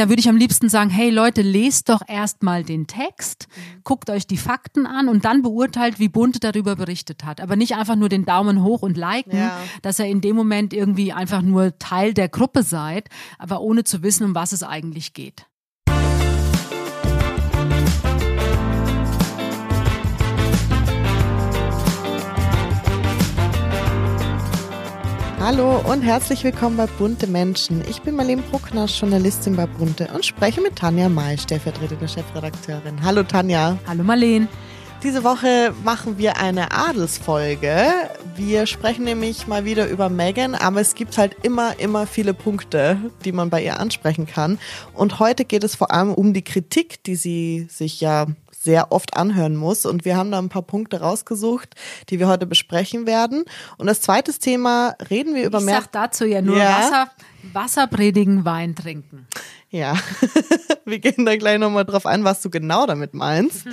da würde ich am liebsten sagen, hey Leute, lest doch erstmal den Text, guckt euch die Fakten an und dann beurteilt, wie Bunte darüber berichtet hat. Aber nicht einfach nur den Daumen hoch und liken, Ja. dass ihr in dem Moment irgendwie einfach nur Teil der Gruppe seid, aber ohne zu wissen, um was es eigentlich geht. Hallo und herzlich willkommen bei Bunte Menschen. Ich bin Marlene Bruckner, Journalistin bei Bunte und spreche mit Tanja May, stellvertretende Chefredakteurin. Hallo Tanja. Hallo Marleen. Diese Woche machen wir eine Adelsfolge. Wir sprechen nämlich mal wieder über Megan, aber es gibt halt immer, immer viele Punkte, die man bei ihr ansprechen kann. Und heute geht es vor allem um die Kritik, die sie sich ja sehr oft anhören muss. Und wir haben da ein paar Punkte rausgesucht, die wir heute besprechen werden. Und als zweites Thema reden wir über Ich mehr. sag dazu ja nur Ja. Wasser, Wasser predigen, Wein trinken. Ja, wir gehen da gleich nochmal drauf ein, was du genau damit meinst.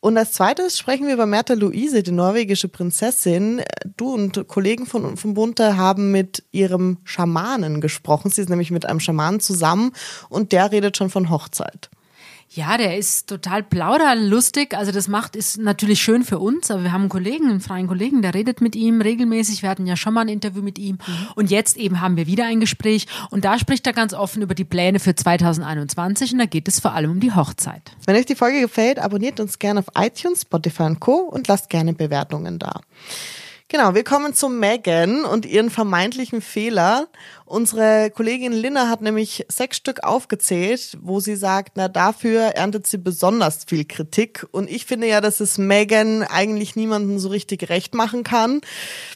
Und als zweites sprechen wir über Märtha Luise, die norwegische Prinzessin. Du und Kollegen von, von Bunte haben mit ihrem Schamanen gesprochen. Sie ist nämlich mit einem Schamanen zusammen und der redet schon von Hochzeit. Ja, der ist total plauderlustig. Also das macht, ist natürlich schön für uns, aber wir haben einen Kollegen, einen freien Kollegen, der redet mit ihm regelmäßig. Wir hatten ja schon mal ein Interview mit ihm. Und jetzt eben haben wir wieder ein Gespräch. Und da spricht er ganz offen über die Pläne für 2021. Und da geht es vor allem um die Hochzeit. Wenn euch die Folge gefällt, abonniert uns gerne auf iTunes, Spotify und Co. und lasst gerne Bewertungen da. Genau, wir kommen zu Megan und ihren vermeintlichen Fehler. Unsere Kollegin Linna hat nämlich sechs Stück aufgezählt, wo sie sagt, na dafür erntet sie besonders viel Kritik. Und ich finde ja, dass es Megan eigentlich niemanden so richtig recht machen kann,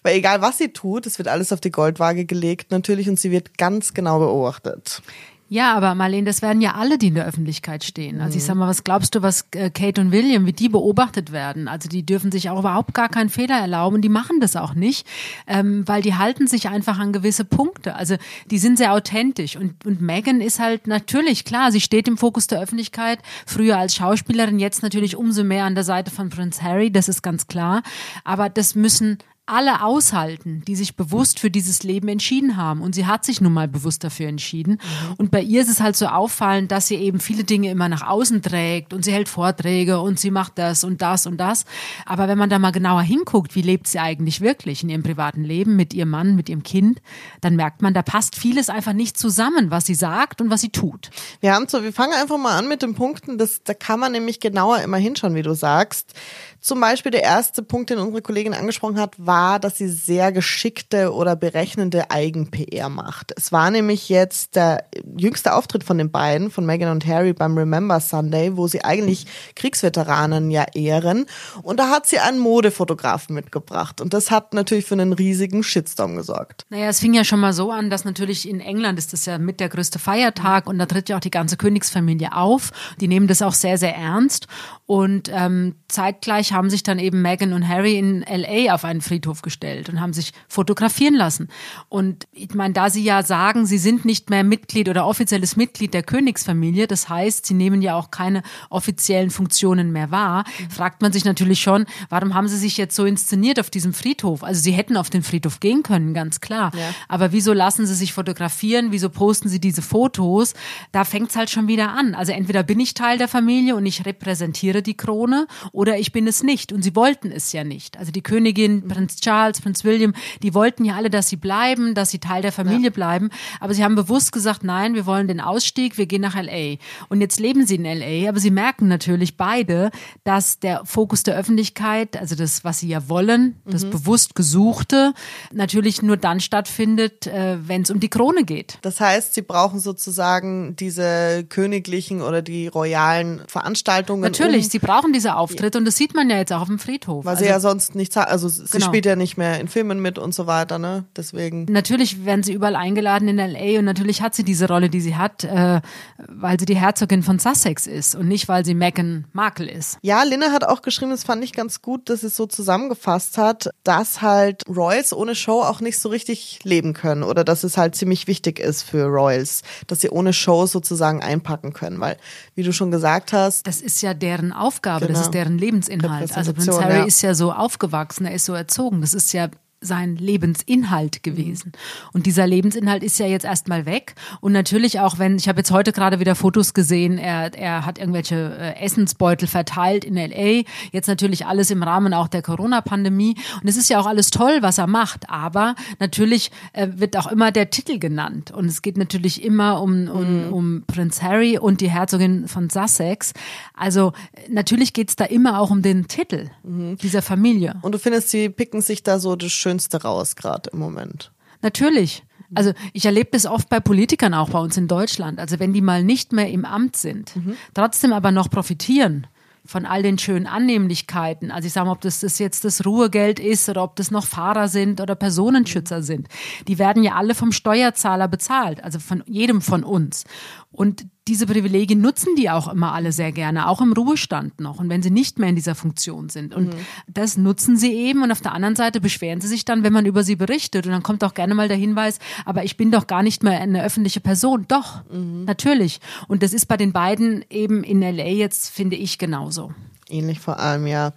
weil egal was sie tut, es wird alles auf die Goldwaage gelegt natürlich und sie wird ganz genau beobachtet. Ja, aber Marlene, das werden ja alle, die in der Öffentlichkeit stehen. Also ich sag mal, was glaubst du, was äh, Kate und William, wie die beobachtet werden? Also die dürfen sich auch überhaupt gar keinen Fehler erlauben. Die machen das auch nicht, ähm, weil die halten sich einfach an gewisse Punkte. Also die sind sehr authentisch. Und, und Megan ist halt natürlich, klar, sie steht im Fokus der Öffentlichkeit. Früher als Schauspielerin, jetzt natürlich umso mehr an der Seite von Prince Harry, das ist ganz klar. Aber das müssen alle aushalten, die sich bewusst für dieses Leben entschieden haben. Und sie hat sich nun mal bewusst dafür entschieden. Und bei ihr ist es halt so auffallend, dass sie eben viele Dinge immer nach außen trägt und sie hält Vorträge und sie macht das und das und das. Aber wenn man da mal genauer hinguckt, wie lebt sie eigentlich wirklich in ihrem privaten Leben mit ihrem Mann, mit ihrem Kind, dann merkt man, da passt vieles einfach nicht zusammen, was sie sagt und was sie tut. Wir haben so, wir fangen einfach mal an mit den Punkten. Das, da kann man nämlich genauer immer hinschauen, wie du sagst. Zum Beispiel der erste Punkt, den unsere Kollegin angesprochen hat, war, dass sie sehr geschickte oder berechnende Eigen-PR macht. Es war nämlich jetzt der jüngste Auftritt von den beiden, von Meghan und Harry beim Remember Sunday, wo sie eigentlich Kriegsveteranen ja ehren. Und da hat sie einen Modefotografen mitgebracht. Und das hat natürlich für einen riesigen Shitstorm gesorgt. Naja, es fing ja schon mal so an, dass natürlich in England ist das ja mit der größte Feiertag und da tritt ja auch die ganze Königsfamilie auf. Die nehmen das auch sehr, sehr ernst. Und ähm, zeitgleich haben sich dann eben Meghan und Harry in LA auf einen Friedhof gestellt und haben sich fotografieren lassen. Und ich meine, da sie ja sagen, sie sind nicht mehr Mitglied oder offizielles Mitglied der Königsfamilie, das heißt, sie nehmen ja auch keine offiziellen Funktionen mehr wahr, fragt man sich natürlich schon, warum haben sie sich jetzt so inszeniert auf diesem Friedhof? Also sie hätten auf den Friedhof gehen können, ganz klar. Ja. Aber wieso lassen sie sich fotografieren? Wieso posten sie diese Fotos? Da fängt's halt schon wieder an. Also entweder bin ich Teil der Familie und ich repräsentiere die Krone oder ich bin es nicht. Und sie wollten es ja nicht. Also die Königin, Prinz Charles, Prinz William, die wollten ja alle, dass sie bleiben, dass sie Teil der Familie bleiben. Aber sie haben bewusst gesagt, nein, wir wollen den Ausstieg, wir gehen nach LA. Und jetzt leben sie in LA, aber sie merken natürlich beide, dass der Fokus der Öffentlichkeit, also das, was sie ja wollen, das bewusst Gesuchte, natürlich nur dann stattfindet, äh, wenn es um die Krone geht. Das heißt, sie brauchen sozusagen diese königlichen oder die royalen Veranstaltungen. Natürlich, um, sie brauchen diese Auftritte und das sieht man ja jetzt auch auf dem Friedhof. weil sie ja sonst nichts. Also sie Genau. spielt ja nicht mehr in Filmen mit und so weiter, ne? Deswegen. Natürlich werden sie überall eingeladen in LA und natürlich hat sie diese Rolle, die sie hat, äh, weil sie die Herzogin von Sussex ist und nicht, weil sie Meghan Markle ist. Ja, Linne hat auch geschrieben, das fand ich ganz gut, dass sie es so zusammengefasst hat, dass halt Royals ohne Show auch nicht so richtig leben können oder dass es halt ziemlich wichtig ist für Royals, dass sie ohne Show sozusagen einpacken können, weil, wie du schon gesagt hast, Das ist ja deren Aufgabe, Genau. das ist deren Lebensinhalt. Also Prinz Harry ja. ist ja so aufgewachsen, er ist so erzogen. Das ist ja sein Lebensinhalt gewesen. Und dieser Lebensinhalt ist ja jetzt erstmal weg. Und natürlich auch, wenn, ich habe jetzt heute gerade wieder Fotos gesehen, er, er hat irgendwelche äh, Essensbeutel verteilt in LA. Jetzt natürlich alles im Rahmen auch der Corona-Pandemie. Und es ist ja auch alles toll, was er macht. Aber natürlich äh, wird auch immer der Titel genannt. Und es geht natürlich immer um, um, mhm. um Prinz Harry und die Herzogin von Sussex. Also natürlich geht's da immer auch um den Titel mhm. dieser Familie. Und du findest, sie picken sich da so das Schönste raus, gerade im Moment. Natürlich. Also ich erlebe das oft bei Politikern auch bei uns in Deutschland. Also wenn die mal nicht mehr im Amt sind, mhm. trotzdem aber noch profitieren von all den schönen Annehmlichkeiten. Also ich sage mal, ob das, das jetzt das Ruhegeld ist oder ob das noch Fahrer sind oder Personenschützer sind. Die werden ja alle vom Steuerzahler bezahlt, also von jedem von uns. Und diese Privilegien nutzen die auch immer alle sehr gerne, auch im Ruhestand noch und wenn sie nicht mehr in dieser Funktion sind. Und mhm. das nutzen sie eben und auf der anderen Seite beschweren sie sich dann, wenn man über sie berichtet. Und dann kommt auch gerne mal der Hinweis, aber ich bin doch gar nicht mehr eine öffentliche Person. Doch, mhm. natürlich. Und das ist bei den beiden eben in LA jetzt, finde ich, genauso. Ähnlich vor allem, ja.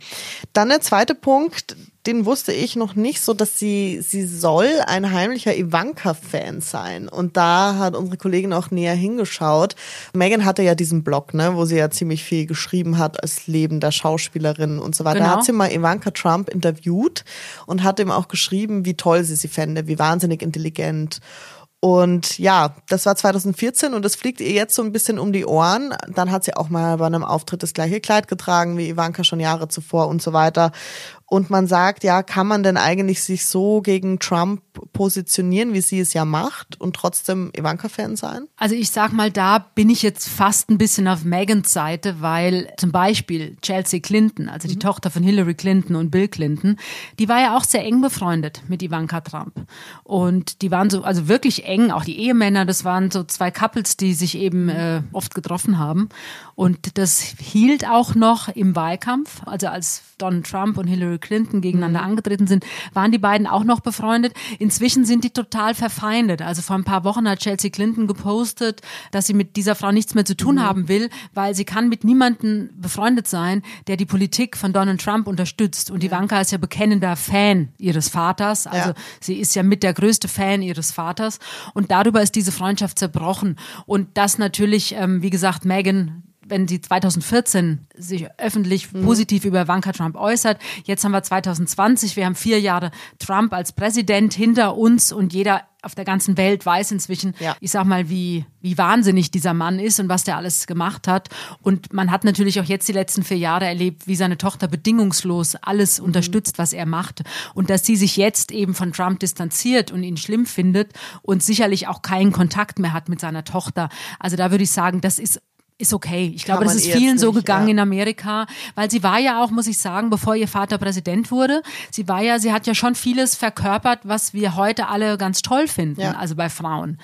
Dann der zweite Punkt, den wusste ich noch nicht so, dass sie, sie soll ein heimlicher Ivanka-Fan sein. Und da hat unsere Kollegin auch näher hingeschaut. Megan hatte ja diesen Blog, ne, wo sie ja ziemlich viel geschrieben hat als Leben der Schauspielerin und so weiter. Genau. Da hat sie mal Ivanka Trump interviewt und hat ihm auch geschrieben, wie toll sie sie fände, wie wahnsinnig intelligent und ja, das war 2014 und das fliegt ihr jetzt so ein bisschen um die Ohren. Dann hat sie auch mal bei einem Auftritt das gleiche Kleid getragen wie Ivanka schon Jahre zuvor und so weiter. Und man sagt, ja, kann man denn eigentlich sich so gegen Trump positionieren, wie sie es ja macht und trotzdem Ivanka-Fan sein? Also ich sag mal, da bin ich jetzt fast ein bisschen auf Megans Seite, weil zum Beispiel Chelsea Clinton, also die mhm. Tochter von Hillary Clinton und Bill Clinton, die war ja auch sehr eng befreundet mit Ivanka Trump. Und die waren so, also wirklich eng, auch die Ehemänner, das waren so zwei Couples, die sich eben äh, oft getroffen haben. Und das hielt auch noch im Wahlkampf, also als Donald Trump und Hillary Clinton gegeneinander mhm. angetreten sind, waren die beiden auch noch befreundet. Inzwischen sind die total verfeindet. Also vor ein paar Wochen hat Chelsea Clinton gepostet, dass sie mit dieser Frau nichts mehr zu tun mhm. haben will, weil sie kann mit niemandem befreundet sein, der die Politik von Donald Trump unterstützt. Und Ivanka ist ja bekennender Fan ihres Vaters. Also ja. sie ist ja mit der größte Fan ihres Vaters. Und darüber ist diese Freundschaft zerbrochen. Und das natürlich, ähm, wie gesagt, Megan wenn sie 2014 sich öffentlich mhm. positiv über Ivanka Trump äußert. Jetzt haben wir 2020, wir haben vier Jahre Trump als Präsident hinter uns und jeder auf der ganzen Welt weiß inzwischen, ja. ich sag mal, wie, wie wahnsinnig dieser Mann ist und was der alles gemacht hat. Und man hat natürlich auch jetzt die letzten vier Jahre erlebt, wie seine Tochter bedingungslos alles mhm. unterstützt, was er macht. Und dass sie sich jetzt eben von Trump distanziert und ihn schlimm findet und sicherlich auch keinen Kontakt mehr hat mit seiner Tochter. Also da würde ich sagen, das ist ist okay. Ich glaube, das ist vielen so gegangen ja. in Amerika, weil sie war ja auch, muss ich sagen, bevor ihr Vater Präsident wurde, sie war ja, sie hat ja schon vieles verkörpert, was wir heute alle ganz toll finden, ja. also bei Frauen.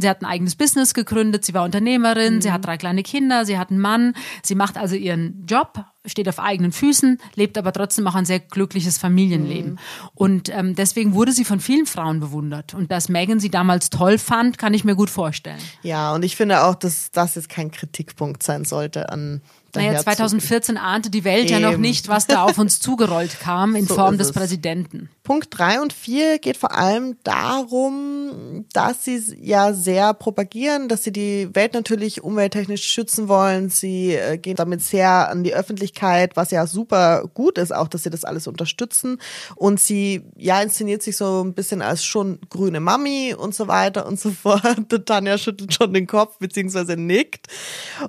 Sie hat ein eigenes Business gegründet, sie war Unternehmerin, mhm. sie hat drei kleine Kinder, sie hat einen Mann, sie macht also ihren Job steht auf eigenen Füßen, lebt aber trotzdem auch ein sehr glückliches Familienleben. Mhm. Und ähm, deswegen wurde sie von vielen Frauen bewundert. Und dass Megan sie damals toll fand, kann ich mir gut vorstellen. Ja, und ich finde auch, dass das jetzt kein Kritikpunkt sein sollte an naja, 2014 ahnte die Welt Eben. ja noch nicht, was da auf uns zugerollt kam in so Form des Präsidenten. Punkt drei und vier geht vor allem darum, dass sie ja sehr propagieren, dass sie die Welt natürlich umwelttechnisch schützen wollen. Sie äh, gehen damit sehr an die Öffentlichkeit, was ja super gut ist, auch dass sie das alles unterstützen. Und sie ja inszeniert sich so ein bisschen als schon grüne Mami und so weiter und so fort. Tanja schüttelt schon den Kopf beziehungsweise nickt.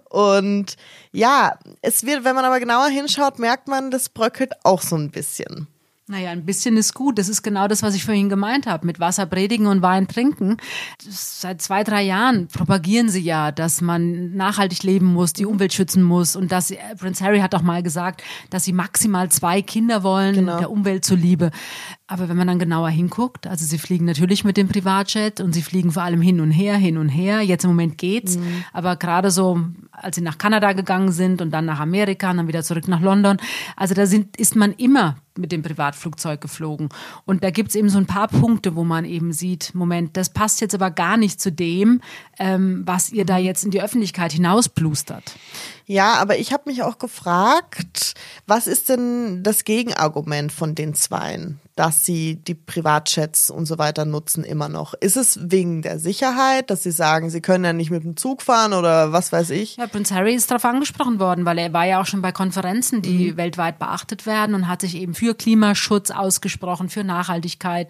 Und ja, es wird, wenn man aber genauer hinschaut, merkt man, das bröckelt auch so ein bisschen. Naja, ein bisschen ist gut. Das ist genau das, was ich vorhin gemeint habe. Mit Wasser predigen und Wein trinken. Seit zwei, drei Jahren propagieren sie ja, dass man nachhaltig leben muss, die Umwelt schützen muss. Und dass Prince Harry hat auch mal gesagt, dass sie maximal zwei Kinder wollen, genau. der Umwelt zuliebe. Aber wenn man dann genauer hinguckt, also sie fliegen natürlich mit dem Privatjet und sie fliegen vor allem hin und her, hin und her. Jetzt im Moment geht's. Mhm. Aber gerade so, als sie nach Kanada gegangen sind und dann nach Amerika und dann wieder zurück nach London, also da sind, ist man immer mit dem Privatflugzeug geflogen. Und da gibt's eben so ein paar Punkte, wo man eben sieht, Moment, das passt jetzt aber gar nicht zu dem, ähm, was ihr da jetzt in die Öffentlichkeit hinausblustert. Ja, aber ich habe mich auch gefragt, was ist denn das Gegenargument von den Zweien? Dass sie die Privatjets und so weiter nutzen immer noch. Ist es wegen der Sicherheit, dass sie sagen, sie können ja nicht mit dem Zug fahren oder was weiß ich? Ja, Prince Harry ist darauf angesprochen worden, weil er war ja auch schon bei Konferenzen, die mhm. weltweit beachtet werden und hat sich eben für Klimaschutz ausgesprochen, für Nachhaltigkeit,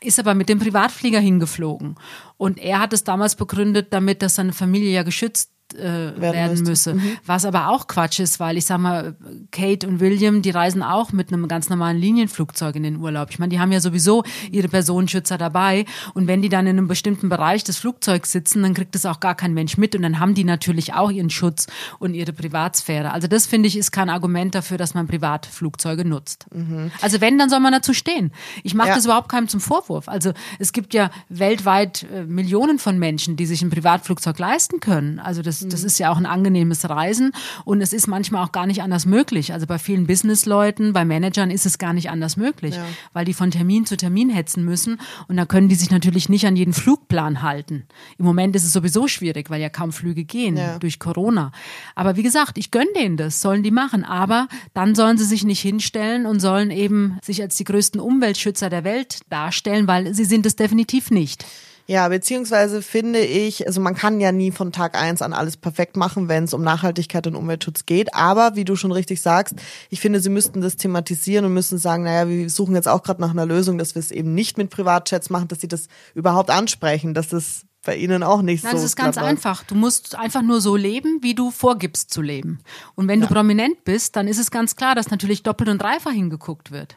ist aber mit dem Privatflieger hingeflogen. Und er hat es damals begründet damit, dass seine Familie ja geschützt äh, werden, werden müsse. Mhm. Was aber auch Quatsch ist, weil ich sag mal, Kate und William, die reisen auch mit einem ganz normalen Linienflugzeug in den Urlaub. Ich meine, die haben ja sowieso ihre Personenschützer dabei und wenn die dann in einem bestimmten Bereich des Flugzeugs sitzen, dann kriegt das auch gar kein Mensch mit und dann haben die natürlich auch ihren Schutz und ihre Privatsphäre. Also das finde ich ist kein Argument dafür, dass man Privatflugzeuge nutzt. Mhm. Also wenn, dann soll man dazu stehen. Ich mache ja. das überhaupt keinem zum Vorwurf. Also es gibt ja weltweit äh, Millionen von Menschen, die sich ein Privatflugzeug leisten können. Also das das, ist ja auch ein angenehmes Reisen und es ist manchmal auch gar nicht anders möglich. Also bei vielen Businessleuten, bei Managern ist es gar nicht anders möglich, ja. weil die von Termin zu Termin hetzen müssen und da können die sich natürlich nicht an jeden Flugplan halten. Im Moment ist es sowieso schwierig, weil ja kaum Flüge gehen ja. durch Corona. Aber wie gesagt, ich gönne denen das, sollen die machen, aber dann sollen sie sich nicht hinstellen und sollen eben sich als die größten Umweltschützer der Welt darstellen, weil sie sind es definitiv nicht. Ja, beziehungsweise finde ich, also man kann ja nie von Tag eins an alles perfekt machen, wenn es um Nachhaltigkeit und Umweltschutz geht. Aber wie du schon richtig sagst, ich finde, sie müssten das thematisieren und müssen sagen, naja, wir suchen jetzt auch gerade nach einer Lösung, dass wir es eben nicht mit Privatchats machen, dass sie das überhaupt ansprechen, dass das bei Ihnen auch nicht Nein, so. Das ist ganz einfach. Du musst einfach nur so leben, wie du vorgibst zu leben. Und wenn ja. du prominent bist, dann ist es ganz klar, dass natürlich doppelt und dreifach hingeguckt wird.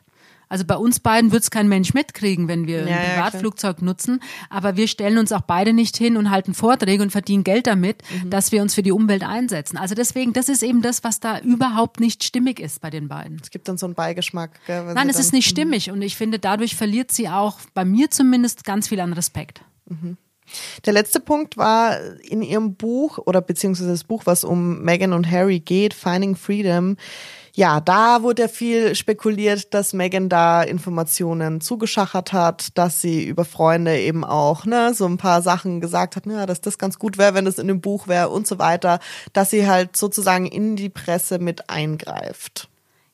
Also bei uns beiden wird es kein Mensch mitkriegen, wenn wir ja, ein Privatflugzeug ja, nutzen. Aber wir stellen uns auch beide nicht hin und halten Vorträge und verdienen Geld damit, mhm. dass wir uns für die Umwelt einsetzen. Also deswegen, das ist eben das, was da überhaupt nicht stimmig ist bei den beiden. Es gibt dann so einen Beigeschmack. Gell, Nein, es ist nicht stimmig und ich finde, dadurch verliert sie auch bei mir zumindest ganz viel an Respekt. Mhm. Der letzte Punkt war in ihrem Buch oder beziehungsweise das Buch, was um Meghan und Harry geht, Finding Freedom ja, da wurde ja viel spekuliert, dass Megan da Informationen zugeschachert hat, dass sie über Freunde eben auch ne, so ein paar Sachen gesagt hat, ja, dass das ganz gut wäre, wenn das in dem Buch wäre und so weiter, dass sie halt sozusagen in die Presse mit eingreift.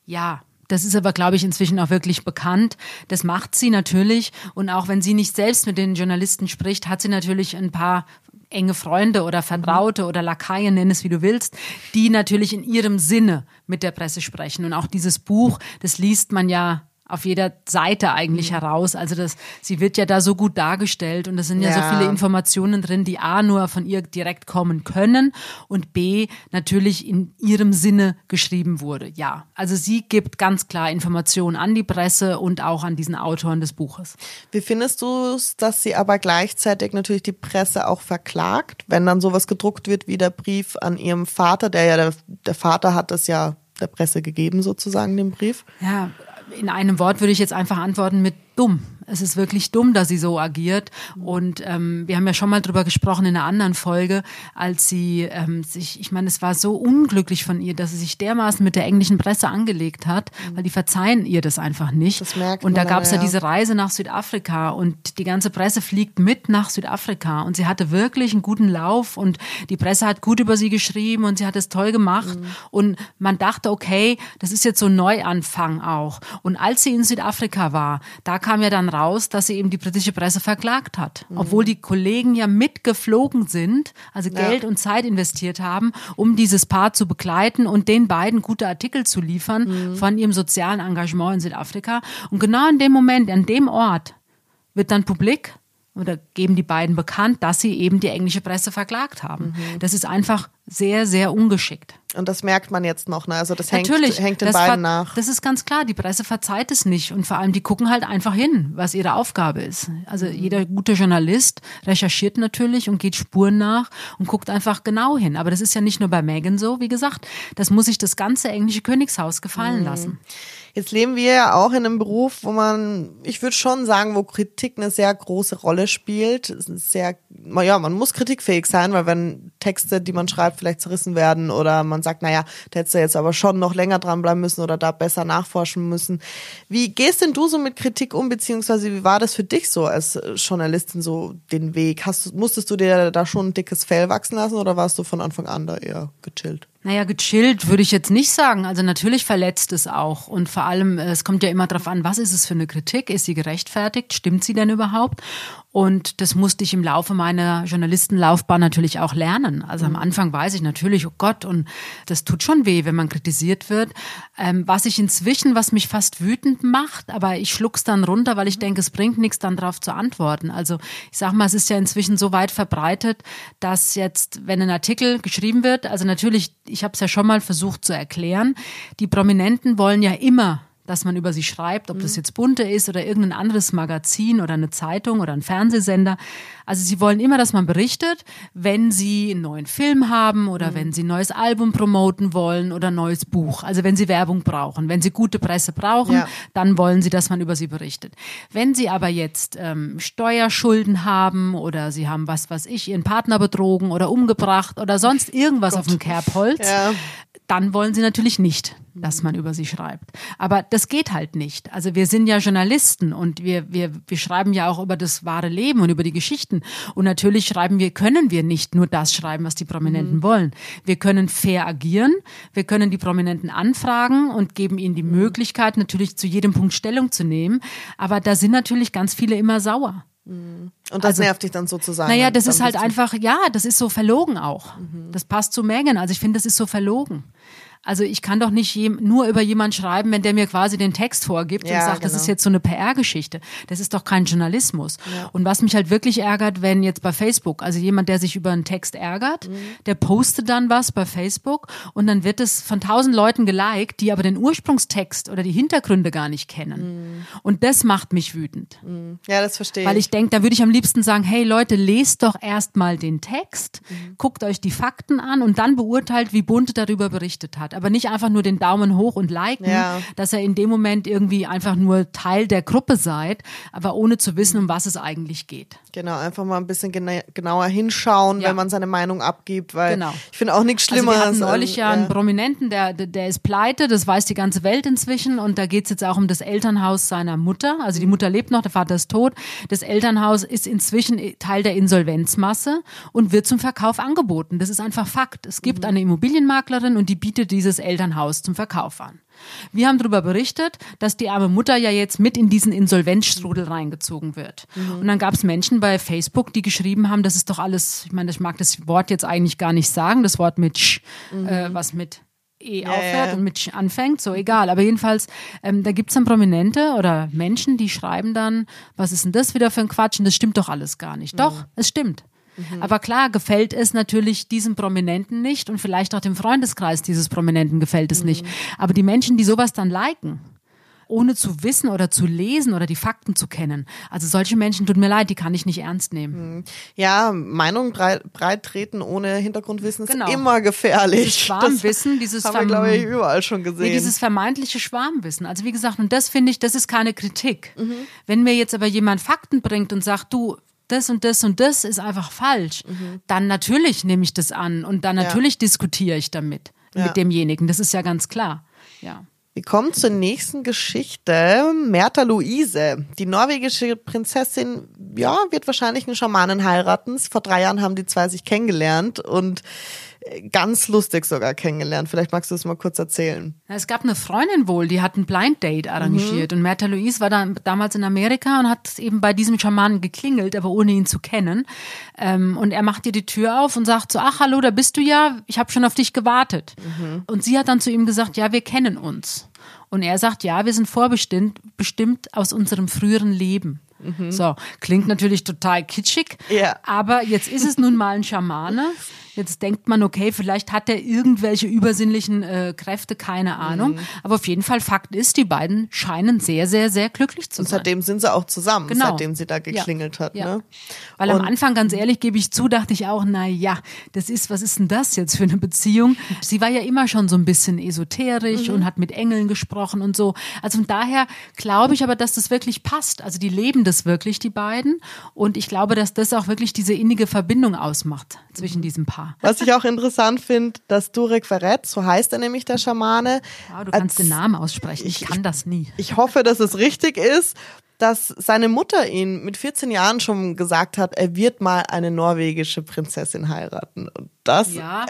Ja, das ist aber, glaube ich, inzwischen auch wirklich bekannt. Das macht sie natürlich. Und auch wenn sie nicht selbst mit den Journalisten spricht, hat sie natürlich ein paar enge Freunde oder Vertraute oder Lakaien, nenn es wie du willst, die natürlich in ihrem Sinne mit der Presse sprechen. Und auch dieses Buch, das liest man ja auf jeder Seite eigentlich mhm. heraus. Also das, sie wird ja da so gut dargestellt und es sind ja. ja. so viele Informationen drin, die A nur von ihr direkt kommen können und B natürlich in ihrem Sinne geschrieben wurde. Ja, also sie gibt ganz klar Informationen an die Presse und auch an diesen Autoren des Buches. Wie findest du es, dass sie aber gleichzeitig natürlich die Presse auch verklagt, wenn dann sowas gedruckt wird wie der Brief an ihrem Vater, der ja der, der Vater hat es ja der Presse gegeben sozusagen den Brief? Ja, in einem Wort würde ich jetzt einfach antworten mit dumm. Es ist wirklich dumm, dass sie so agiert. Und ähm, wir haben ja schon mal drüber gesprochen in einer anderen Folge, als sie ähm, sich, ich meine, es war so unglücklich von ihr, dass sie sich dermaßen mit der englischen Presse angelegt hat, mhm. weil die verzeihen ihr das einfach nicht. Das merkt und da gab es ja, ja diese Reise nach Südafrika und die ganze Presse fliegt mit nach Südafrika und sie hatte wirklich einen guten Lauf und die Presse hat gut über sie geschrieben und sie hat es toll gemacht mhm. und man dachte, okay, das ist jetzt so ein Neuanfang auch. Und als sie in Südafrika war, da kam ja dann raus, dass sie eben die britische Presse verklagt hat. Mhm. Obwohl die Kollegen ja mitgeflogen sind, also Geld ja. und Zeit investiert haben, um dieses Paar zu begleiten und den beiden gute Artikel zu liefern mhm. von ihrem sozialen Engagement in Südafrika. Und genau in dem Moment, an dem Ort, wird dann publik, oder geben die beiden bekannt, dass sie eben die englische Presse verklagt haben. Mhm. Das ist einfach sehr, sehr ungeschickt. Und das merkt man jetzt noch, ne? Also das hängt, Natürlich, hängt den beiden nach. Das ist ganz klar, die Presse verzeiht es nicht. Und vor allem, die gucken halt einfach hin, was ihre Aufgabe ist. Also mhm. jeder gute Journalist recherchiert natürlich und geht Spuren nach und guckt einfach genau hin. Aber das ist ja nicht nur bei Megan so, wie gesagt. Das muss sich das ganze englische Königshaus gefallen mhm. lassen. Jetzt leben wir ja auch in einem Beruf, wo man, ich würde schon sagen, wo Kritik eine sehr große Rolle spielt. Sehr, ja, man muss kritikfähig sein, weil wenn Texte, die man schreibt, vielleicht zerrissen werden oder man sagt, naja, da hättest du jetzt aber schon noch länger dranbleiben müssen oder da besser nachforschen müssen. Wie gehst denn du so mit Kritik um, beziehungsweise wie war das für dich so als Journalistin so den Weg? Hast, musstest du dir da schon ein dickes Fell wachsen lassen oder warst du von Anfang an da eher gechillt? Naja, gechillt würde ich jetzt nicht sagen. Also natürlich verletzt es auch. Und vor allem, äh, es kommt ja immer darauf an, was ist es für eine Kritik? Ist sie gerechtfertigt? Stimmt sie denn überhaupt? Und das musste ich im Laufe meiner Journalistenlaufbahn natürlich auch lernen. Also am Anfang weiß ich natürlich, oh Gott, und das tut schon weh, wenn man kritisiert wird. Ähm, was ich inzwischen, was mich fast wütend macht, aber ich schluck's dann runter, weil ich denke, es bringt nichts, dann darauf zu antworten. Also ich sag mal, es ist ja inzwischen so weit verbreitet, dass jetzt, wenn ein Artikel geschrieben wird, also natürlich, ich habe es ja schon mal versucht zu erklären, die Prominenten wollen ja immer dass man über sie schreibt, ob das jetzt bunte ist oder irgendein anderes Magazin oder eine Zeitung oder ein Fernsehsender. Also sie wollen immer, dass man berichtet, wenn sie einen neuen Film haben oder mhm. wenn sie ein neues Album promoten wollen oder ein neues Buch. Also wenn sie Werbung brauchen, wenn sie gute Presse brauchen, ja. dann wollen sie, dass man über sie berichtet. Wenn sie aber jetzt ähm, Steuerschulden haben oder sie haben was, was ich, ihren Partner betrogen oder umgebracht oder sonst irgendwas Gott. auf dem Kerbholz, ja dann wollen sie natürlich nicht, dass man über sie schreibt. Aber das geht halt nicht. Also wir sind ja Journalisten und wir, wir, wir schreiben ja auch über das wahre Leben und über die Geschichten. Und natürlich schreiben wir, können wir nicht nur das schreiben, was die Prominenten mhm. wollen. Wir können fair agieren, wir können die Prominenten anfragen und geben ihnen die Möglichkeit, natürlich zu jedem Punkt Stellung zu nehmen. Aber da sind natürlich ganz viele immer sauer. Und das also, nervt dich dann sozusagen. Naja, das ist halt einfach, ja, das ist so verlogen auch. Mhm. Das passt zu Megan. Also ich finde, das ist so verlogen. Also ich kann doch nicht nur über jemanden schreiben, wenn der mir quasi den Text vorgibt ja, und sagt, genau. das ist jetzt so eine PR-Geschichte. Das ist doch kein Journalismus. Ja. Und was mich halt wirklich ärgert, wenn jetzt bei Facebook, also jemand, der sich über einen Text ärgert, mhm. der postet dann was bei Facebook und dann wird es von tausend Leuten geliked, die aber den Ursprungstext oder die Hintergründe gar nicht kennen. Mhm. Und das macht mich wütend. Mhm. Ja, das verstehe ich. Weil ich denke, da würde ich am liebsten sagen, hey Leute, lest doch erstmal den Text, mhm. guckt euch die Fakten an und dann beurteilt, wie Bunte darüber berichtet hat aber nicht einfach nur den Daumen hoch und liken, ja. dass ihr in dem Moment irgendwie einfach nur Teil der Gruppe seid, aber ohne zu wissen, um was es eigentlich geht. Genau, einfach mal ein bisschen genauer hinschauen, ja. wenn man seine Meinung abgibt, weil genau. ich finde auch nichts Schlimmeres. Also wir hatten neulich ja einen Prominenten, der, der ist pleite, das weiß die ganze Welt inzwischen und da geht es jetzt auch um das Elternhaus seiner Mutter. Also die Mutter lebt noch, der Vater ist tot. Das Elternhaus ist inzwischen Teil der Insolvenzmasse und wird zum Verkauf angeboten. Das ist einfach Fakt. Es gibt mhm. eine Immobilienmaklerin und die bietet die dieses Elternhaus zum Verkauf an. Wir haben darüber berichtet, dass die arme Mutter ja jetzt mit in diesen Insolvenzstrudel reingezogen wird. Mhm. Und dann gab es Menschen bei Facebook, die geschrieben haben, das ist doch alles, ich meine, ich mag das Wort jetzt eigentlich gar nicht sagen, das Wort mit Sch, mhm. äh, was mit E aufhört ja. und mit Sch anfängt, so egal. Aber jedenfalls, ähm, da gibt's dann Prominente oder Menschen, die schreiben dann, was ist denn das wieder für ein Quatsch? Und das stimmt doch alles gar nicht. Mhm. Doch, es stimmt. Mhm. Aber klar, gefällt es natürlich diesem Prominenten nicht und vielleicht auch dem Freundeskreis dieses Prominenten gefällt es mhm. nicht. Aber die Menschen, die sowas dann liken, ohne zu wissen oder zu lesen oder die Fakten zu kennen. Also solche Menschen, tut mir leid, die kann ich nicht ernst nehmen. Mhm. Ja, Meinung breit, breit treten ohne Hintergrundwissen genau. ist immer gefährlich. Das Schwarmwissen, dieses haben wir, glaube ich, überall schon gesehen. Nee, dieses vermeintliche Schwarmwissen. Also wie gesagt, und das finde ich, das ist keine Kritik. Mhm. Wenn mir jetzt aber jemand Fakten bringt und sagt, du, das und das und das ist einfach falsch, mhm. dann natürlich nehme ich das an und dann natürlich ja. diskutiere ich damit, ja. mit demjenigen. Das ist ja ganz klar. Ja. Wir kommen zur nächsten Geschichte. Merta Luise, die norwegische Prinzessin, ja, wird wahrscheinlich einen Schamanen heiraten. Vor drei Jahren haben die zwei sich kennengelernt und ganz lustig sogar kennengelernt. Vielleicht magst du es mal kurz erzählen. Es gab eine Freundin wohl, die hat ein Blind Date arrangiert mhm. und Märta Louise war dann damals in Amerika und hat eben bei diesem Schamanen geklingelt, aber ohne ihn zu kennen. Ähm, und er macht ihr die Tür auf und sagt so, ach hallo, da bist du ja, ich habe schon auf dich gewartet. Mhm. Und sie hat dann zu ihm gesagt, ja, wir kennen uns. Und er sagt, ja, wir sind vorbestimmt bestimmt aus unserem früheren Leben. Mhm. So, klingt natürlich total kitschig, ja. aber jetzt ist es nun mal ein Schamane Jetzt denkt man, okay, vielleicht hat er irgendwelche übersinnlichen äh, Kräfte, keine Ahnung. Mhm. Aber auf jeden Fall Fakt ist, die beiden scheinen sehr, sehr, sehr glücklich zu sein. Und seitdem sind sie auch zusammen, genau. seitdem sie da geklingelt ja. hat. Ja. Ne? Weil Und am Anfang, ganz ehrlich, gebe ich zu, dachte ich auch, na ja, das ist, was ist denn das jetzt für eine Beziehung? Sie war ja immer schon so ein bisschen esoterisch mhm. und hat mit Engeln gesprochen und so. Also von daher glaube ich aber, dass das wirklich passt. Also die leben das wirklich, die beiden. Und ich glaube, dass das auch wirklich diese innige Verbindung ausmacht zwischen mhm. diesem Paar. Was ich auch interessant finde, dass Durek Verret, so heißt er nämlich der Schamane. Ja, du kannst als, den Namen aussprechen. Ich, ich kann das nie. Ich hoffe, dass es richtig ist dass seine Mutter ihn mit 14 Jahren schon gesagt hat, er wird mal eine norwegische Prinzessin heiraten. Und das. Ja,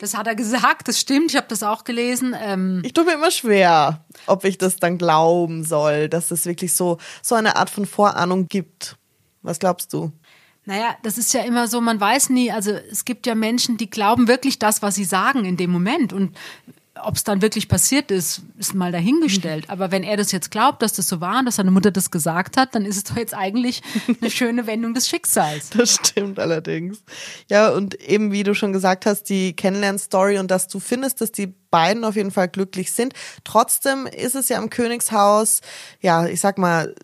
das hat er gesagt, das stimmt, ich habe das auch gelesen. Ähm, Ich tue mir immer schwer, ob ich das dann glauben soll, dass es wirklich so, so eine Art von Vorahnung gibt. Was glaubst du? Naja, das ist ja immer so, man weiß nie, also es gibt ja Menschen, die glauben wirklich das, was sie sagen in dem Moment. Und ob es dann wirklich passiert ist, ist mal dahingestellt. Aber wenn er das jetzt glaubt, dass das so war und dass seine Mutter das gesagt hat, dann ist es doch jetzt eigentlich eine schöne Wendung des Schicksals. Das stimmt allerdings. Ja, und eben wie du schon gesagt hast, die Kennenlern-Story und dass du findest, dass die beiden auf jeden Fall glücklich sind. Trotzdem ist es ja im Königshaus, ja, ich sag mal,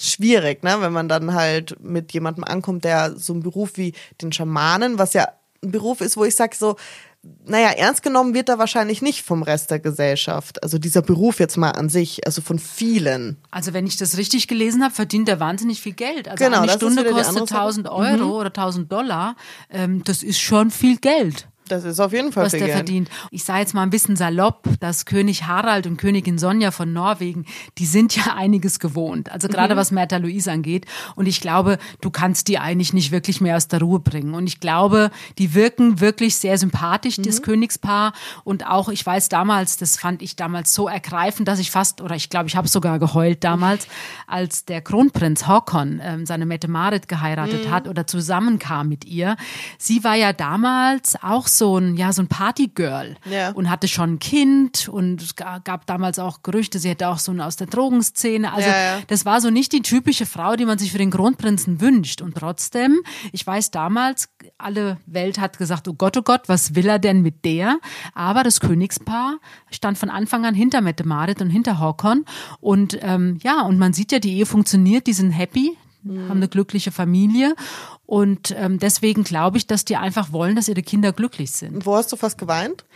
schwierig, ne, wenn man dann halt mit jemandem ankommt, der so einen Beruf wie den Schamanen, was ja ein Beruf ist, wo ich sag so, naja, ernst genommen wird er wahrscheinlich nicht vom Rest der Gesellschaft. Also dieser Beruf jetzt mal an sich, also von vielen. Also wenn ich das richtig gelesen habe, verdient er wahnsinnig viel Geld. Also Genau, eine Stunde kostet andere Sache. 1000 Euro oder 1000 Dollar. Ähm, das ist schon viel Geld. Das ist auf jeden Fall was viel der verdient. Ich sage jetzt mal ein bisschen salopp, dass König Harald und Königin Sonja von Norwegen, die sind ja einiges gewohnt. Also gerade was Märtha Louise angeht. Und ich glaube, du kannst die eigentlich nicht wirklich mehr aus der Ruhe bringen. Und ich glaube, die wirken wirklich sehr sympathisch, das Königspaar. Und auch, ich weiß damals, das fand ich damals so ergreifend, dass ich fast, oder ich glaube, ich habe sogar geheult damals, als der Kronprinz Håkon ähm, seine Mette Marit geheiratet hat oder zusammenkam mit ihr. Sie war ja damals auch so ein, ja, so ein Partygirl Ja. und hatte schon ein Kind und es ga- gab damals auch Gerüchte, sie hätte auch so eine aus der Drogenszene. Also Ja, ja. das war so nicht die typische Frau, die man sich für den Kronprinzen wünscht. Und trotzdem, ich weiß damals, alle Welt hat gesagt, oh Gott, oh Gott, was will er denn mit der? Aber das Königspaar stand von Anfang an hinter Mette Marit und hinter Håkon. Und ähm, ja, und man sieht ja, die Ehe funktioniert, die sind happy, haben eine glückliche Familie. Und ähm, deswegen glaube ich, dass die einfach wollen, dass ihre Kinder glücklich sind. Wo hast du fast geweint?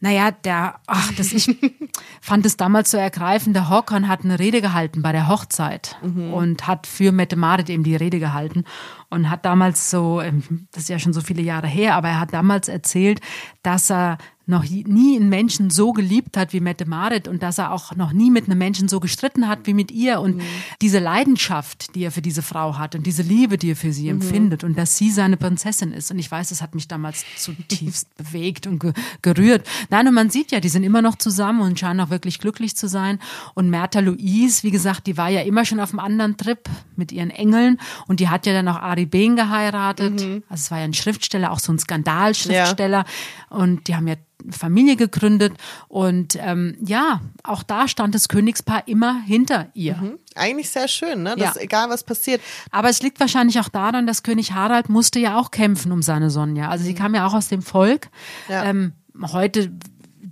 Naja, der, ach, das, ich fand es damals so ergreifend. Der Håkon hat eine Rede gehalten bei der Hochzeit und hat für Mette Marit eben die Rede gehalten und hat damals so, ähm, das ist ja schon so viele Jahre her, aber er hat damals erzählt, dass er noch nie einen Menschen so geliebt hat wie Mette Marit und dass er auch noch nie mit einem Menschen so gestritten hat wie mit ihr und diese Leidenschaft, die er für diese Frau hat und diese Liebe, die er für sie empfindet und dass sie seine Prinzessin ist. Und ich weiß, das hat mich damals zutiefst bewegt und ge gerührt. Nein, und man sieht ja, die sind immer noch zusammen und scheinen auch wirklich glücklich zu sein. Und Märtha Louise, wie gesagt, die war ja immer schon auf einem anderen Trip mit ihren Engeln und die hat ja dann auch Ari Behn geheiratet. Also es war ja ein Schriftsteller, auch so ein Skandalschriftsteller. Und die haben ja Familie gegründet und ähm, ja, auch da stand das Königspaar immer hinter ihr. Eigentlich sehr schön, ne? Dass Ja. egal was passiert. Aber es liegt wahrscheinlich auch daran, dass König Harald musste ja auch kämpfen um seine Sonja. Also sie kam ja auch aus dem Volk. Ja. Ähm, heute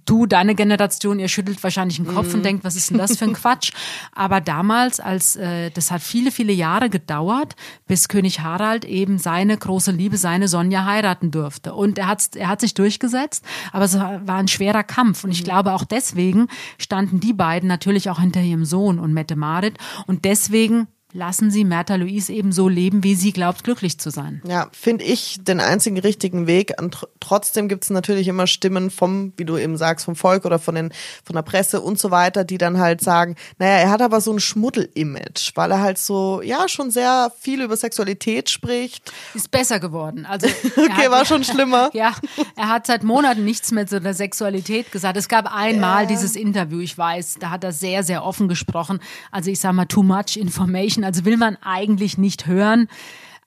du, deine Generation, ihr schüttelt wahrscheinlich den Kopf und denkt, was ist denn das für ein Quatsch? Aber damals, als äh, das hat viele, viele Jahre gedauert, bis König Harald eben seine große Liebe, seine Sonja heiraten durfte. Und er hat, er hat sich durchgesetzt, aber es war war ein schwerer Kampf. Und ich glaube, auch deswegen standen die beiden natürlich auch hinter ihrem Sohn und Mette Marit. Und deswegen lassen sie Märtha Louise eben so leben, wie sie glaubt, glücklich zu sein. Ja, finde ich den einzigen richtigen Weg. Und tr trotzdem gibt es natürlich immer Stimmen vom, wie du eben sagst, vom Volk oder von, den, von der Presse und so weiter, die dann halt sagen, naja, er hat aber so ein Schmuddel-Image, weil er halt so, ja, schon sehr viel über Sexualität spricht. Ist besser geworden. Also, Okay, war schon schlimmer. Ja, er hat seit Monaten nichts mehr zu der Sexualität gesagt. Es gab einmal dieses Interview, ich weiß, da hat er sehr, sehr offen gesprochen. Also ich sag mal, too much information. Also will man eigentlich nicht hören.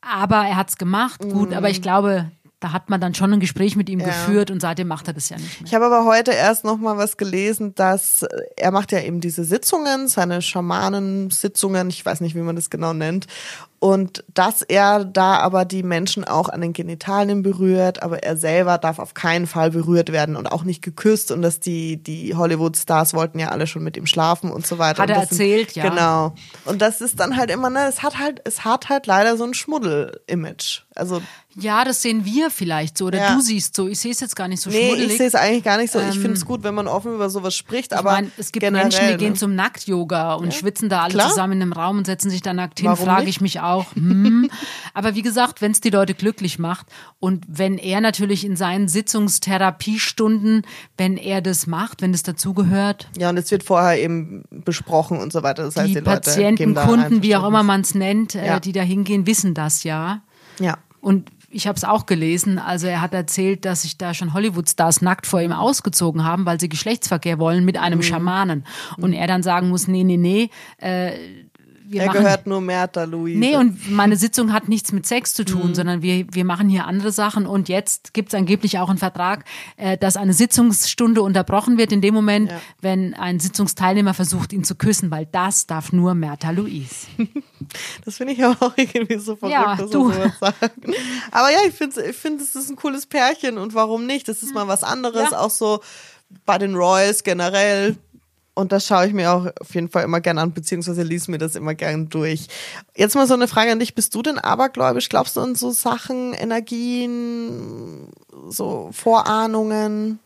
Aber er hat's gemacht, gut. Aber ich glaube, da hat man dann schon ein Gespräch mit ihm geführt und seitdem macht er das ja nicht mehr. Ich habe aber heute erst noch mal was gelesen, dass äh, er macht ja eben diese Sitzungen, seine Schamanensitzungen, ich weiß nicht, wie man das genau nennt, und dass er da aber die Menschen auch an den Genitalien berührt, aber er selber darf auf keinen Fall berührt werden und auch nicht geküsst und dass die die Hollywood-Stars wollten ja alle schon mit ihm schlafen und so weiter. Hat und er das sind- erzählt, ja. Genau. Und das ist dann halt immer, ne, es hat halt, es hat halt leider so ein Schmuddel-Image. Also Ja, das sehen wir vielleicht so oder Ja. du siehst so. Ich sehe es jetzt gar nicht so Nee, schmuddelig. ich sehe es eigentlich gar nicht so. ich finde es gut, wenn man offen über sowas spricht, Ich aber meine, es gibt generell, Menschen, die gehen ne? zum Nackt-Yoga und schwitzen da alle Klar. zusammen in einem Raum und setzen sich da nackt hin. Frage ich mich auch. Auch. Hm. Aber wie gesagt, wenn es die Leute glücklich macht und wenn er natürlich in seinen Sitzungstherapiestunden, wenn er das macht, wenn es dazugehört. Ja, und es wird vorher eben besprochen und so weiter. Das heißt, die, die Patienten, Leute Kunden, wie auch immer man es nennt, Ja. äh, die da hingehen, wissen das ja. Ja. Und ich habe es auch gelesen. Also er hat erzählt, dass sich da schon Hollywood-Stars nackt vor ihm ausgezogen haben, weil sie Geschlechtsverkehr wollen mit Mhm. einem Schamanen. Und er dann sagen muss, nee, nee, nee, äh, wir Er machen gehört nur Merta, Luise. Nee, und meine Sitzung hat nichts mit Sex zu Mhm. tun, sondern wir, wir machen hier andere Sachen. Und jetzt gibt es angeblich auch einen Vertrag, äh, dass eine Sitzungsstunde unterbrochen wird in dem Moment, Ja. wenn ein Sitzungsteilnehmer versucht, ihn zu küssen, weil das darf nur Merta Louise. Das finde ich aber auch irgendwie so verrückt, Ja, dass du. sowas sagt. Aber ja, ich finde, ich find, es ist ein cooles Pärchen und warum nicht? Das ist mal was anderes, Ja. auch so bei den Royals generell. Und das schaue ich mir auch auf jeden Fall immer gerne an, beziehungsweise lies mir das immer gern durch. Jetzt mal so eine Frage an dich. Bist du denn abergläubisch? Glaubst du an so Sachen, Energien, so Vorahnungen?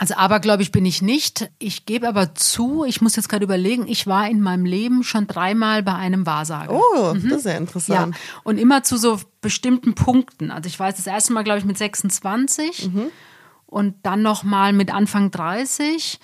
Also abergläubig bin ich nicht. Ich gebe aber zu, ich muss jetzt gerade überlegen, ich war in meinem Leben schon dreimal bei einem Wahrsager. Oh, das ist ja Ja, interessant. und immer zu so bestimmten Punkten. Also ich weiß das erste Mal, glaube ich, mit 26 und dann noch mal mit Anfang 30.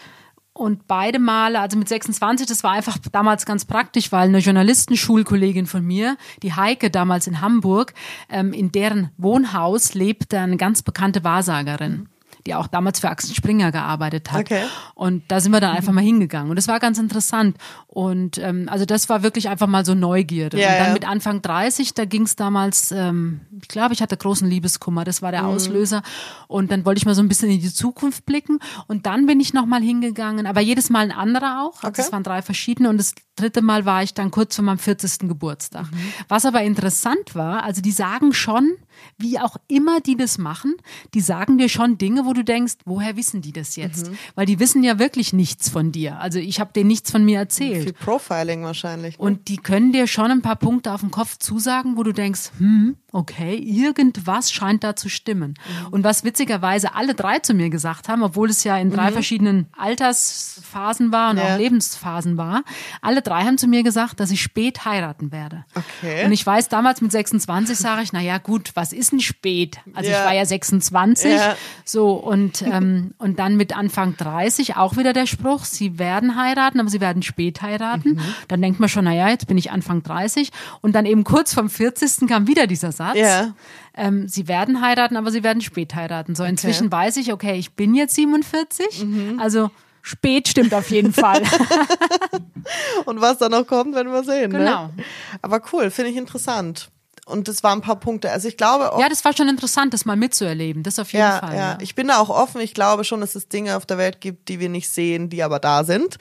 Und beide Male, also mit 26, das war einfach damals ganz praktisch, weil eine Journalistenschulkollegin von mir, die Heike damals in Hamburg, ähm, in deren Wohnhaus lebte eine ganz bekannte Wahrsagerin, die auch damals für Axel Springer gearbeitet hat. Okay. Und da sind wir dann einfach mal hingegangen. Und das war ganz interessant. Und ähm, also das war wirklich einfach mal so Neugierde. Ja, und dann ja. mit Anfang 30, da ging es damals, ähm, ich glaube, ich hatte großen Liebeskummer, das war Mhm. der Auslöser. Und dann wollte ich mal so ein bisschen in die Zukunft blicken. Und dann bin ich nochmal hingegangen, aber jedes Mal ein anderer auch. Also Okay. es waren drei verschiedene. Und das dritte Mal war ich dann kurz vor meinem 40. Geburtstag. Mhm. Was aber interessant war, also die sagen schon, wie auch immer die das machen, die sagen dir schon Dinge, wo du denkst, woher wissen die das jetzt? Mhm. Weil die wissen ja wirklich nichts von dir. Also ich habe denen nichts von mir erzählt. Viel Profiling wahrscheinlich. Ne? Und die können dir schon ein paar Punkte auf den Kopf zusagen, wo du denkst, hm, okay, irgendwas scheint da zu stimmen. Und was witzigerweise alle drei zu mir gesagt haben, obwohl es ja in drei verschiedenen Altersphasen war und Ja. auch Lebensphasen war, alle drei haben zu mir gesagt, dass ich spät heiraten werde. Okay. Und ich weiß, damals mit 26 sage ich, na ja, gut, was ist denn spät? Also Ja. ich war ja 26, Ja. so und, ähm, und dann mit Anfang 30 auch wieder der Spruch, sie werden heiraten, aber sie werden spät heiraten. Mhm. Dann denkt man schon, naja, jetzt bin ich Anfang 30 und dann eben kurz vom 40. kam wieder dieser Satz. Ja. Ähm, sie werden heiraten, aber sie werden spät heiraten. So, inzwischen weiß ich, okay, ich bin jetzt 47, Mhm. also spät stimmt auf jeden Fall. Und was da noch kommt, werden wir sehen. Genau. Ne? Aber cool, finde ich interessant. Und das waren ein paar Punkte. Also ich glaube auch, ja, das war schon interessant, das mal mitzuerleben. Das auf jeden ja, Fall. ja, ich bin da auch offen. Ich glaube schon, dass es Dinge auf der Welt gibt, die wir nicht sehen, die aber da sind.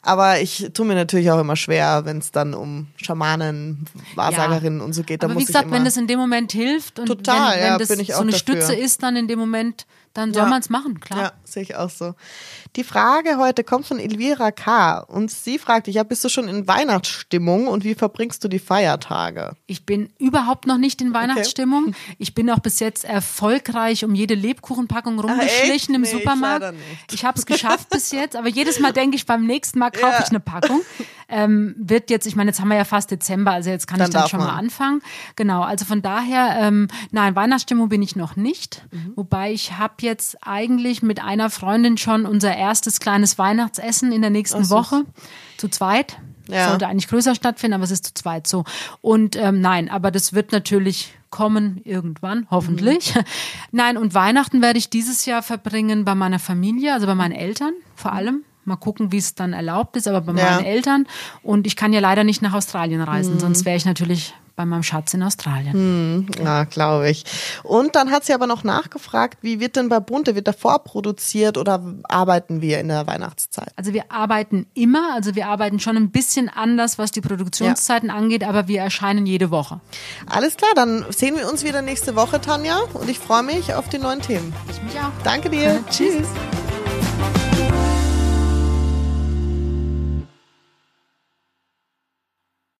Aber ich tue mir natürlich auch immer schwer, wenn es dann um Schamanen, Wahrsagerinnen und so geht. Da Aber muss wie gesagt, ich immer, wenn das in dem Moment hilft und Total, wenn, wenn ja, das so eine dafür. Stütze ist dann in dem Moment, dann soll Ja. man es machen, klar. Ja, sehe ich auch so. Die Frage heute kommt von Elvira K. Und sie fragt dich, ja, bist du schon in Weihnachtsstimmung und wie verbringst du die Feiertage? Ich bin überhaupt noch nicht in Weihnachtsstimmung. Ich bin auch bis jetzt erfolgreich um jede Lebkuchenpackung rumgeschlichen im Nee, ich Supermarkt. nicht. Ich habe es geschafft bis jetzt, aber jedes Mal denke ich, beim nächsten Mal kaufe Ja. ich eine Packung. Ähm, wird jetzt, ich meine, jetzt haben wir ja fast Dezember, also jetzt kann Dann ich dann schon man. mal anfangen. Genau, also von daher, ähm, nein, Weihnachtsstimmung bin ich noch nicht. Mhm. Wobei ich habe jetzt eigentlich mit einer Freundin schon unser erstes kleines Weihnachtsessen in der nächsten süß. Woche zu zweit. Ja. Sollte eigentlich größer stattfinden, aber es ist zu zweit so. Und ähm, nein, aber das wird natürlich kommen irgendwann, hoffentlich. Mhm. Nein, und Weihnachten werde ich dieses Jahr verbringen bei meiner Familie, also bei meinen Eltern vor allem. Mal gucken, wie es dann erlaubt ist, aber bei Ja. meinen Eltern. Und ich kann ja leider nicht nach Australien reisen, Mhm. sonst wäre ich natürlich bei meinem Schatz in Australien. Ja, glaube ich. Und dann hat sie aber noch nachgefragt, wie wird denn bei Bunte, wird da vorproduziert oder arbeiten wir in der Weihnachtszeit? Also wir arbeiten immer, also wir arbeiten schon ein bisschen anders, was die Produktionszeiten angeht, aber wir erscheinen jede Woche. Alles klar, dann sehen wir uns wieder nächste Woche, Tanja. Und ich freue mich auf die neuen Themen. Ich mich auch. Danke dir. Tschüss. Tschüss.